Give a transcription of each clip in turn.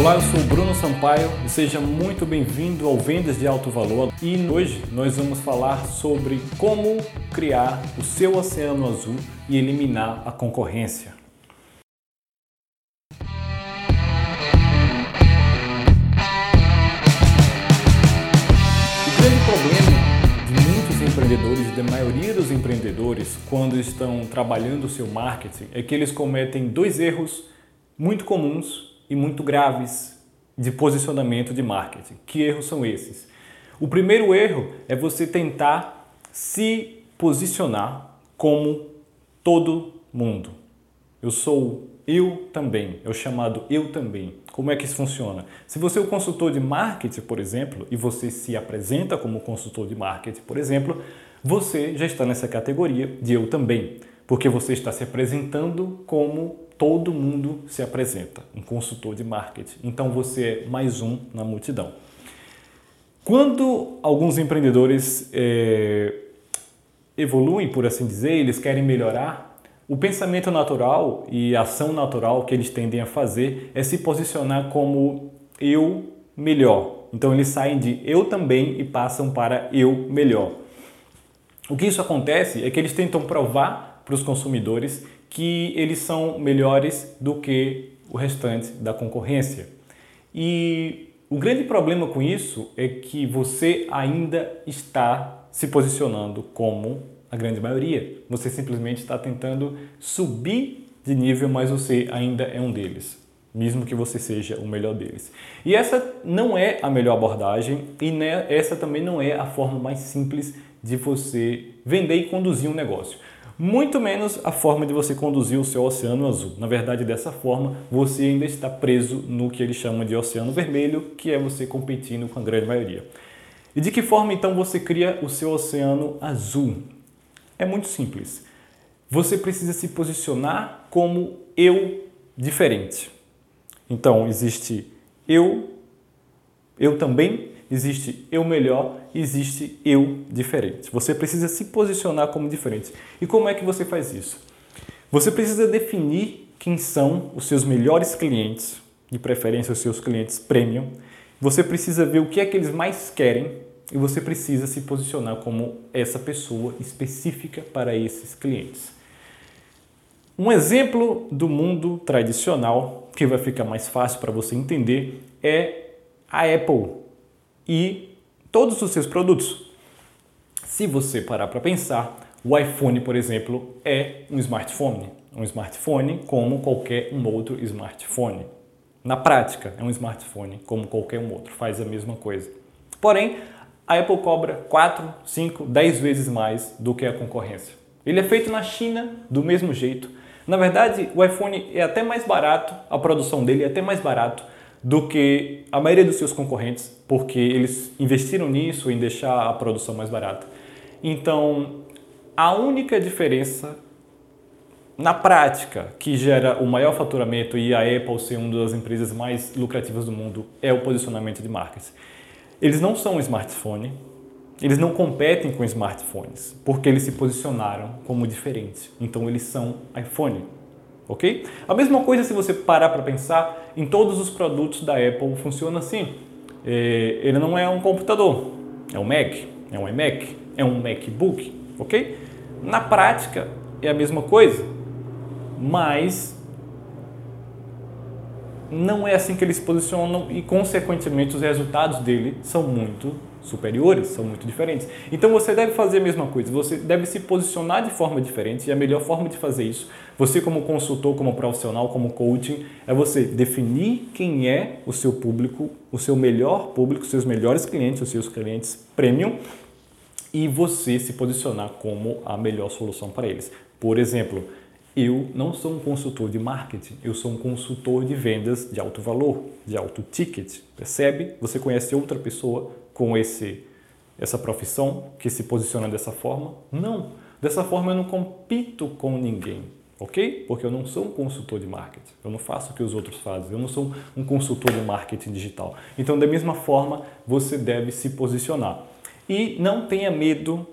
Olá, eu sou Bruno Sampaio e seja muito bem-vindo ao Vendas de Alto Valor. E hoje nós vamos falar sobre como criar o seu oceano azul e eliminar a concorrência. O grande problema de muitos empreendedores, da maioria dos empreendedores, quando estão trabalhando o seu marketing, é que eles cometem dois erros muito comuns e muito graves de posicionamento de marketing. Que erros são esses? O primeiro erro é você tentar se posicionar como todo mundo. Eu sou eu também, é o chamado eu também. Como é que isso funciona? Se você é um consultor de marketing, por exemplo, e você se apresenta como consultor de marketing, por exemplo, você já está nessa categoria de eu também, porque você está se apresentando como todo mundo se apresenta, um consultor de marketing. Então você é mais um na multidão. Quando alguns empreendedores é, evoluem, por assim dizer, eles querem melhorar, o pensamento natural e a ação natural que eles tendem a fazer é se posicionar como eu melhor. Então eles saem de eu também e passam para eu melhor. O que isso acontece é que eles tentam provar para os consumidores que eles são melhores do que o restante da concorrência. E o grande problema com isso é que você ainda está se posicionando como a grande maioria. Você simplesmente está tentando subir de nível, mas você ainda é um deles, mesmo que você seja o melhor deles. E essa não é a melhor abordagem e né, essa também não é a forma mais simples de você vender e conduzir um negócio muito menos a forma de você conduzir o seu oceano azul. Na verdade, dessa forma, você ainda está preso no que ele chama de oceano vermelho, que é você competindo com a grande maioria. E de que forma então você cria o seu oceano azul? É muito simples. Você precisa se posicionar como eu diferente. Então, existe eu, eu também, existe eu melhor, existe eu diferente. Você precisa se posicionar como diferente. E como é que você faz isso? Você precisa definir quem são os seus melhores clientes, de preferência os seus clientes premium. Você precisa ver o que é que eles mais querem e você precisa se posicionar como essa pessoa específica para esses clientes. Um exemplo do mundo tradicional que vai ficar mais fácil para você entender é a Apple e todos os seus produtos. Se você parar para pensar, o iPhone, por exemplo, é um smartphone. Um smartphone como qualquer um outro smartphone. Na prática, é um smartphone como qualquer um outro, faz a mesma coisa. Porém, a Apple cobra 4, 5, 10 vezes mais do que a concorrência. Ele é feito na China do mesmo jeito. Na verdade, o iPhone é até mais barato, a produção dele é até mais barato do que a maioria dos seus concorrentes, porque eles investiram nisso em deixar a produção mais barata. Então, a única diferença na prática que gera o maior faturamento e a Apple ser uma das empresas mais lucrativas do mundo é o posicionamento de marcas. Eles não são um smartphone, eles não competem com smartphones, porque eles se posicionaram como diferentes. Então eles são iPhone ok? A mesma coisa se você parar para pensar em todos os produtos da Apple funciona assim. É, ele não é um computador, é um Mac, é um iMac, é um MacBook, ok? Na prática é a mesma coisa, mas não é assim que eles se posicionam e consequentemente os resultados dele são muito superiores, são muito diferentes. Então você deve fazer a mesma coisa, você deve se posicionar de forma diferente e a melhor forma de fazer isso, você como consultor, como profissional, como coaching, é você definir quem é o seu público, o seu melhor público, seus melhores clientes, os seus clientes premium e você se posicionar como a melhor solução para eles. Por exemplo, eu não sou um consultor de marketing, eu sou um consultor de vendas de alto valor, de alto ticket. Percebe? Você conhece outra pessoa com esse essa profissão que se posiciona dessa forma? Não. Dessa forma eu não compito com ninguém, ok? Porque eu não sou um consultor de marketing. Eu não faço o que os outros fazem. Eu não sou um consultor de marketing digital. Então, da mesma forma, você deve se posicionar. E não tenha medo.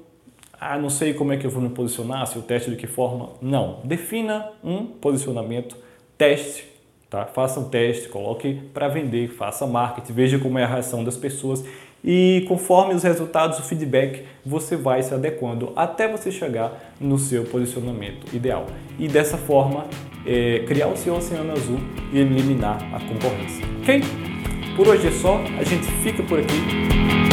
Ah, não sei como é que eu vou me posicionar, se o teste de que forma. Não. Defina um posicionamento, teste Tá? Faça um teste, coloque para vender, faça marketing, veja como é a reação das pessoas e conforme os resultados, o feedback, você vai se adequando até você chegar no seu posicionamento ideal. E dessa forma, é, criar o seu oceano azul e eliminar a concorrência. Ok? Por hoje é só, a gente fica por aqui.